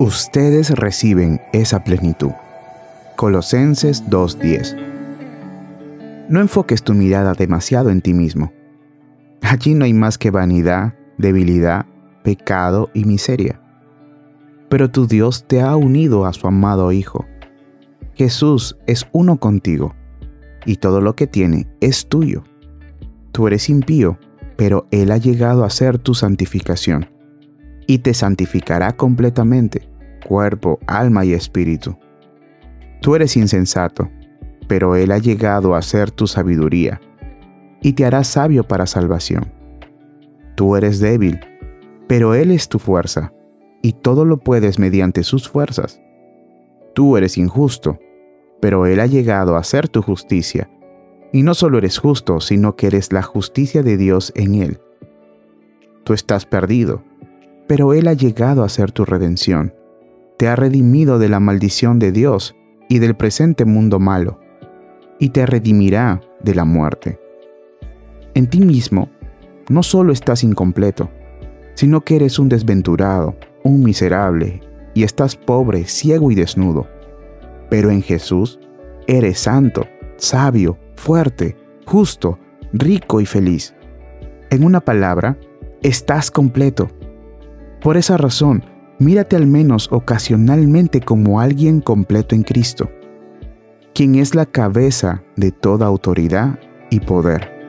ustedes reciben esa plenitud. Colosenses 2.10 No enfoques tu mirada demasiado en ti mismo. Allí no hay más que vanidad, debilidad, pecado y miseria. Pero tu Dios te ha unido a su amado Hijo. Jesús es uno contigo, y todo lo que tiene es tuyo. Tú eres impío, pero Él ha llegado a ser tu santificación, y te santificará completamente cuerpo, alma y espíritu. Tú eres insensato, pero Él ha llegado a ser tu sabiduría, y te hará sabio para salvación. Tú eres débil, pero Él es tu fuerza, y todo lo puedes mediante sus fuerzas. Tú eres injusto, pero Él ha llegado a ser tu justicia, y no solo eres justo, sino que eres la justicia de Dios en Él. Tú estás perdido, pero Él ha llegado a ser tu redención te ha redimido de la maldición de Dios y del presente mundo malo, y te redimirá de la muerte. En ti mismo no solo estás incompleto, sino que eres un desventurado, un miserable, y estás pobre, ciego y desnudo. Pero en Jesús eres santo, sabio, fuerte, justo, rico y feliz. En una palabra, estás completo. Por esa razón, mírate al menos ocasionalmente como alguien completo en Cristo, quien es la cabeza de toda autoridad y poder.